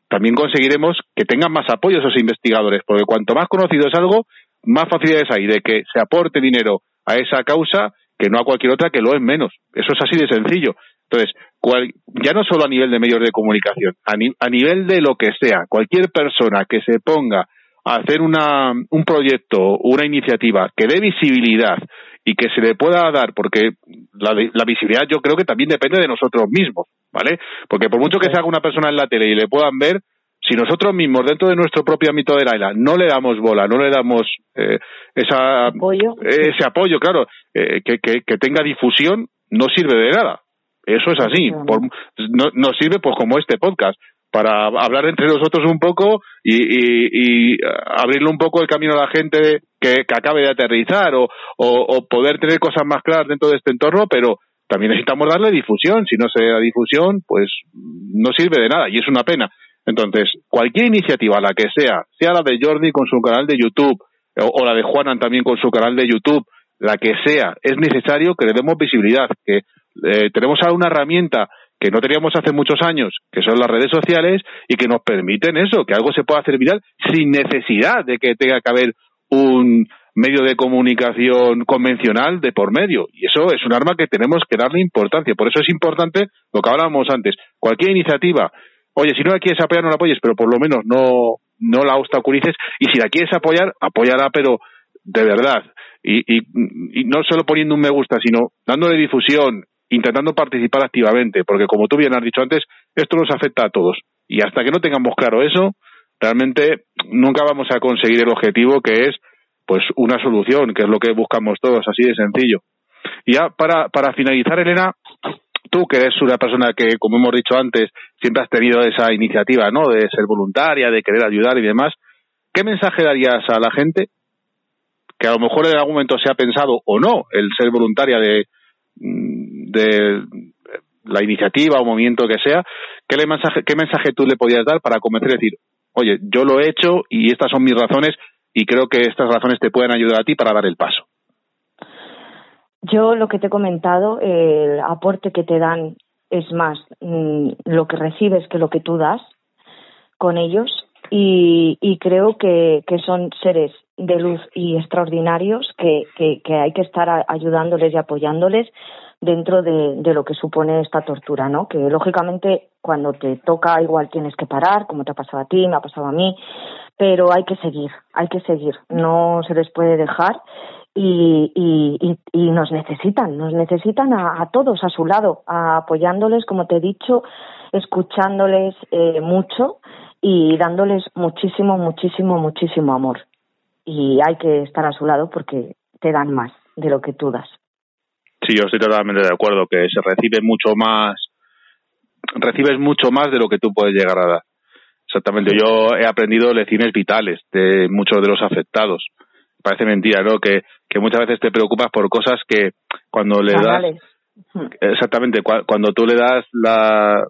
también conseguiremos que tengan más apoyo esos investigadores, porque cuanto más conocido es algo, más facilidades hay de que se aporte dinero a esa causa que no a cualquier otra que lo es menos. Eso es así de sencillo. Entonces, ya no solo a nivel de medios de comunicación, a, nivel de lo que sea, cualquier persona que se ponga a hacer una, un proyecto, una iniciativa que dé visibilidad y que se le pueda dar, porque la, la, visibilidad yo creo que también depende de nosotros mismos, ¿vale? Porque por mucho que se haga una persona en la tele y le puedan ver, si nosotros mismos dentro de nuestro propio ámbito de la isla no le damos bola, no le damos eh, esa, ¿Apoyo? ese apoyo, claro, eh, que, que, que tenga difusión, no sirve de nada. Eso es así. Por, no, nos sirve pues como este podcast para hablar entre nosotros un poco y, y, y, abrirle un poco el camino a la gente que, que acabe de aterrizar o, o, o, poder tener cosas más claras dentro de este entorno, pero también necesitamos darle difusión. Si no se da difusión, pues no sirve de nada y es una pena. Entonces, cualquier iniciativa, la que sea, sea la de Jordi con su canal de YouTube o, o la de Juanan también con su canal de YouTube, la que sea, es necesario que le demos visibilidad, que eh, tenemos ahora una herramienta que no teníamos hace muchos años, que son las redes sociales, y que nos permiten eso, que algo se pueda hacer viral sin necesidad de que tenga que haber un medio de comunicación convencional de por medio. Y eso es un arma que tenemos que darle importancia. Por eso es importante lo que hablábamos antes. Cualquier iniciativa, oye, si no la quieres apoyar, no la apoyes, pero por lo menos no, no la obstaculices. Y si la quieres apoyar, apóyala, pero de verdad. Y, y, no solo poniendo un me gusta, sino dándole difusión, intentando participar activamente, porque como tú bien has dicho antes, esto nos afecta a todos. Y hasta que no tengamos claro eso, realmente nunca vamos a conseguir el objetivo que es pues una solución, que es lo que buscamos todos, así de sencillo. Y ya para, para finalizar, Elena, tú que eres una persona que, como hemos dicho antes, siempre has tenido esa iniciativa, ¿no? De ser voluntaria, de querer ayudar y demás. ¿Qué mensaje darías a la gente que a lo mejor en algún momento se ha pensado o no el ser voluntaria de, de la iniciativa o movimiento que sea, ¿qué, le mensaje, ¿qué mensaje tú le podías dar para convencer y decir, oye, yo lo he hecho y estas son mis razones y creo que estas razones te pueden ayudar a ti para dar el paso? Yo lo que te he comentado, el aporte que te dan es más mm, lo que recibes que lo que tú das con ellos y, y creo que, que son seres de luz y extraordinarios que, que, hay que estar ayudándoles y apoyándoles dentro de, lo que supone esta tortura, ¿no? Que lógicamente cuando te toca igual tienes que parar, como te ha pasado a ti, me ha pasado a mí, pero hay que seguir, hay que seguir, no se les puede dejar y, y, y, nos necesitan, nos necesitan a, a, todos a su lado, apoyándoles, como te he dicho, escuchándoles eh, mucho y dándoles muchísimo, muchísimo, muchísimo amor. Y hay que estar a su lado porque te dan más de lo que tú das. Sí, yo estoy totalmente de acuerdo que se recibe mucho más, recibes mucho más de lo que tú puedes llegar a dar. Exactamente, yo he aprendido lecciones vitales de muchos de los afectados. Parece mentira, ¿no? Que, que muchas veces te preocupas por cosas que cuando le das Hmm. Exactamente, cua- cuando tú le das la,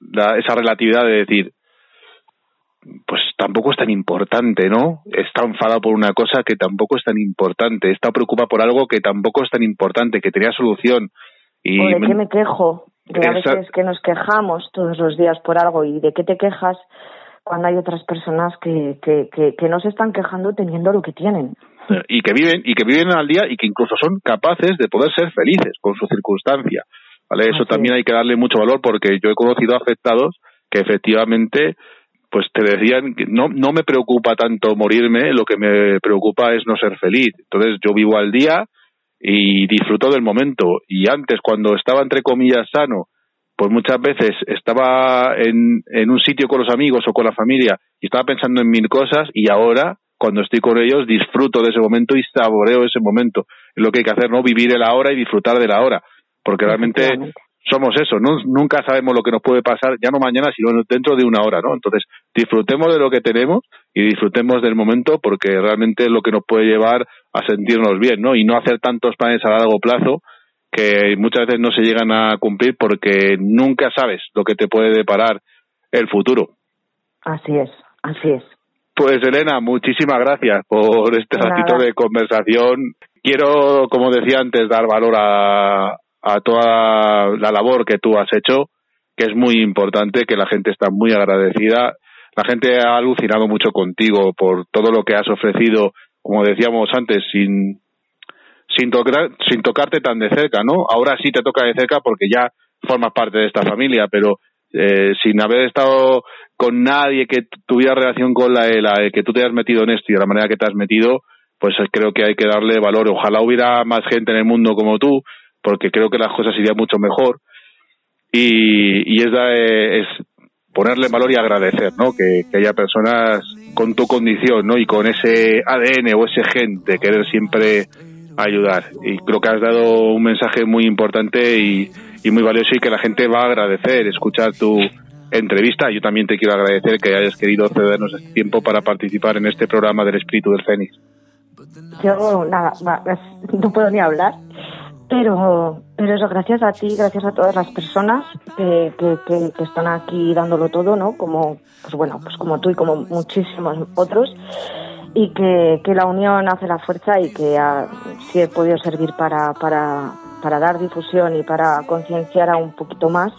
la- esa relatividad de decir, pues tampoco es tan importante, ¿no? Está enfadado por una cosa que tampoco es tan importante, está preocupado por algo que tampoco es tan importante, que tenía solución. Y ¿O de qué me quejo? De a veces que nos quejamos todos los días por algo y de qué te quejas cuando hay otras personas que, que, que, que no se están quejando teniendo lo que tienen. y que viven y que viven al día y que incluso son capaces de poder ser felices con su circunstancia vale eso Así también es. hay que darle mucho valor porque yo he conocido afectados que efectivamente pues te decían que no no me preocupa tanto morirme lo que me preocupa es no ser feliz entonces yo vivo al día y disfruto del momento y antes cuando estaba entre comillas sano pues muchas veces estaba en, en un sitio con los amigos o con la familia y estaba pensando en mil cosas y ahora cuando estoy con ellos disfruto de ese momento y saboreo ese momento. Es lo que hay que hacer, ¿no? Vivir el ahora y disfrutar del ahora. Porque realmente. Somos eso, ¿no? nunca sabemos lo que nos puede pasar, ya no mañana, sino dentro de una hora, ¿no? Entonces, disfrutemos de lo que tenemos y disfrutemos del momento porque realmente es lo que nos puede llevar a sentirnos bien, ¿no? Y no hacer tantos planes a largo plazo que muchas veces no se llegan a cumplir porque nunca sabes lo que te puede deparar el futuro. Así es, así es. Pues Elena, muchísimas gracias por este Nada. ratito de conversación. Quiero, como decía antes, dar valor a, a toda la labor que tú has hecho, que es muy importante, que la gente está muy agradecida. La gente ha alucinado mucho contigo por todo lo que has ofrecido, como decíamos antes, sin, sin, tocar, sin tocarte tan de cerca, ¿no? Ahora sí te toca de cerca porque ya formas parte de esta familia, pero eh, sin haber estado con nadie que tuviera relación con la ELA, eh, que tú te hayas metido en esto y de la manera que te has metido, pues eh, creo que hay que darle valor. Ojalá hubiera más gente en el mundo como tú, porque creo que las cosas irían mucho mejor. Y, y es, da- eh, es ponerle en valor y agradecer, ¿no? Que, haya personas con tu condición, ¿no? Y con ese ADN o ese gen de querer siempre ayudar. Y creo que has dado un mensaje muy importante y, muy valioso y que la gente va a agradecer escuchar tu entrevista. Yo también te quiero agradecer que hayas querido cedernos este tiempo para participar en este programa del Espíritu del Fénix. Yo, nada, no puedo ni hablar, pero, pero eso, gracias a ti, gracias a todas las personas que, que, que, que están aquí dándolo todo, ¿no? Como, pues bueno, pues como tú y como muchísimos otros, y que, la unión hace la fuerza y que ah, si he podido servir para, para, para dar difusión y para concienciar a un poquito más,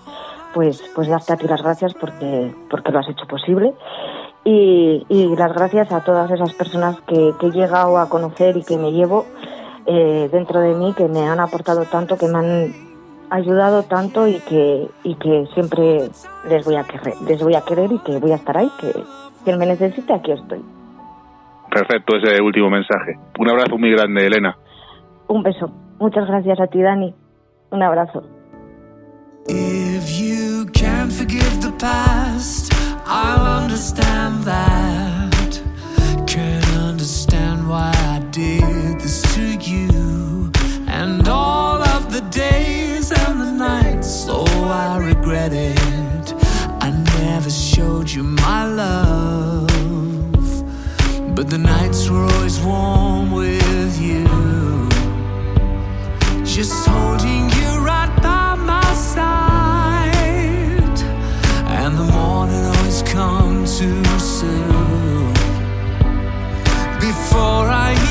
pues, pues darte a ti las gracias porque, porque lo has hecho posible. Y, y las gracias a todas esas personas que, que he llegado a conocer y que me llevo eh, dentro de mí, que me han aportado tanto, que me han ayudado tanto y que, y que siempre les voy a querer, les voy a querer y que voy a estar ahí, que quien me necesite aquí estoy. Perfecto ese último mensaje. Un abrazo muy grande, Elena. Un beso. Muchas gracias a ti, Dani. Un abrazo. If you can't forgive the past, I'll understand that. regret it. I never showed you my love, but the nights were always warm with you. Just holding you right by my side, and the morning always comes too soon. Before I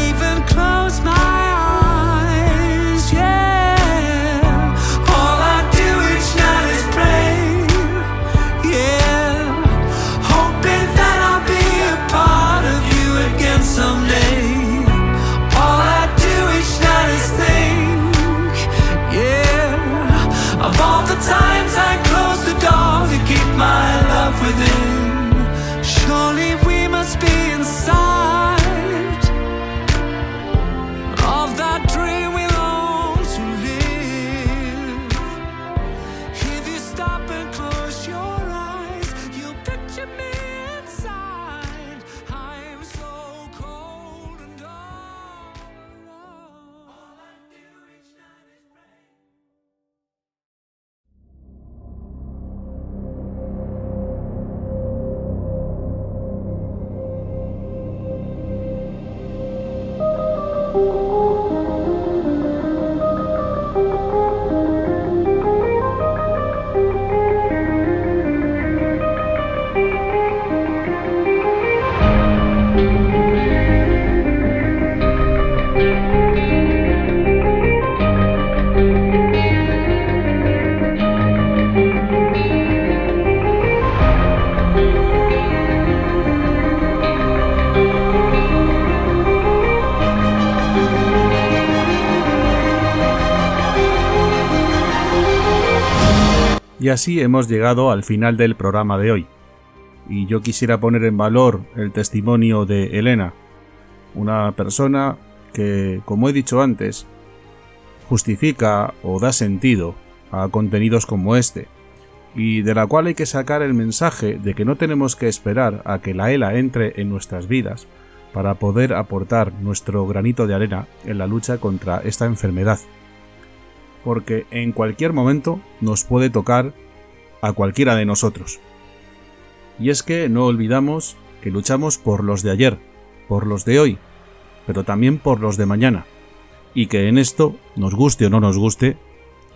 Y así hemos llegado al final del programa de hoy. Y yo quisiera poner en valor el testimonio de Elena, una persona que, como he dicho antes, justifica o da sentido a contenidos como este, y de la cual hay que sacar el mensaje de que no tenemos que esperar a que la ELA entre en nuestras vidas para poder aportar nuestro granito de arena en la lucha contra esta enfermedad. Porque en cualquier momento nos puede tocar a cualquiera de nosotros. Y es que no olvidamos que luchamos por los de ayer, por los de hoy, pero también por los de mañana. Y que en esto, nos guste o no nos guste,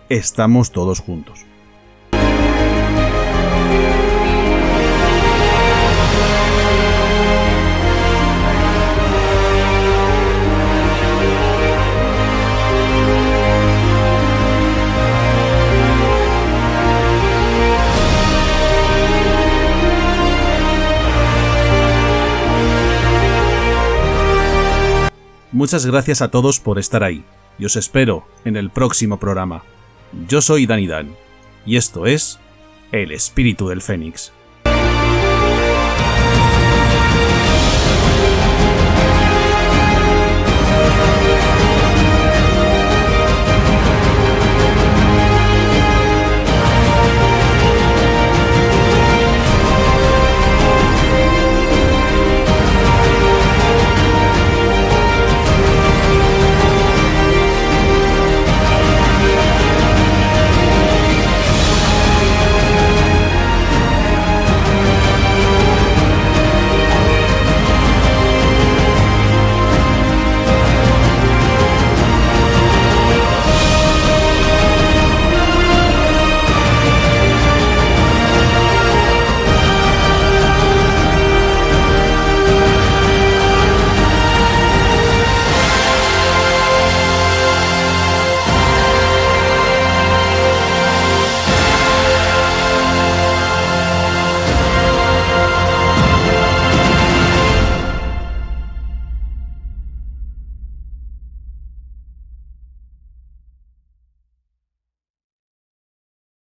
estamos todos juntos. Muchas gracias a todos por estar ahí y os espero en el próximo programa. Yo soy Dani Dan y esto es El Espíritu del Fénix.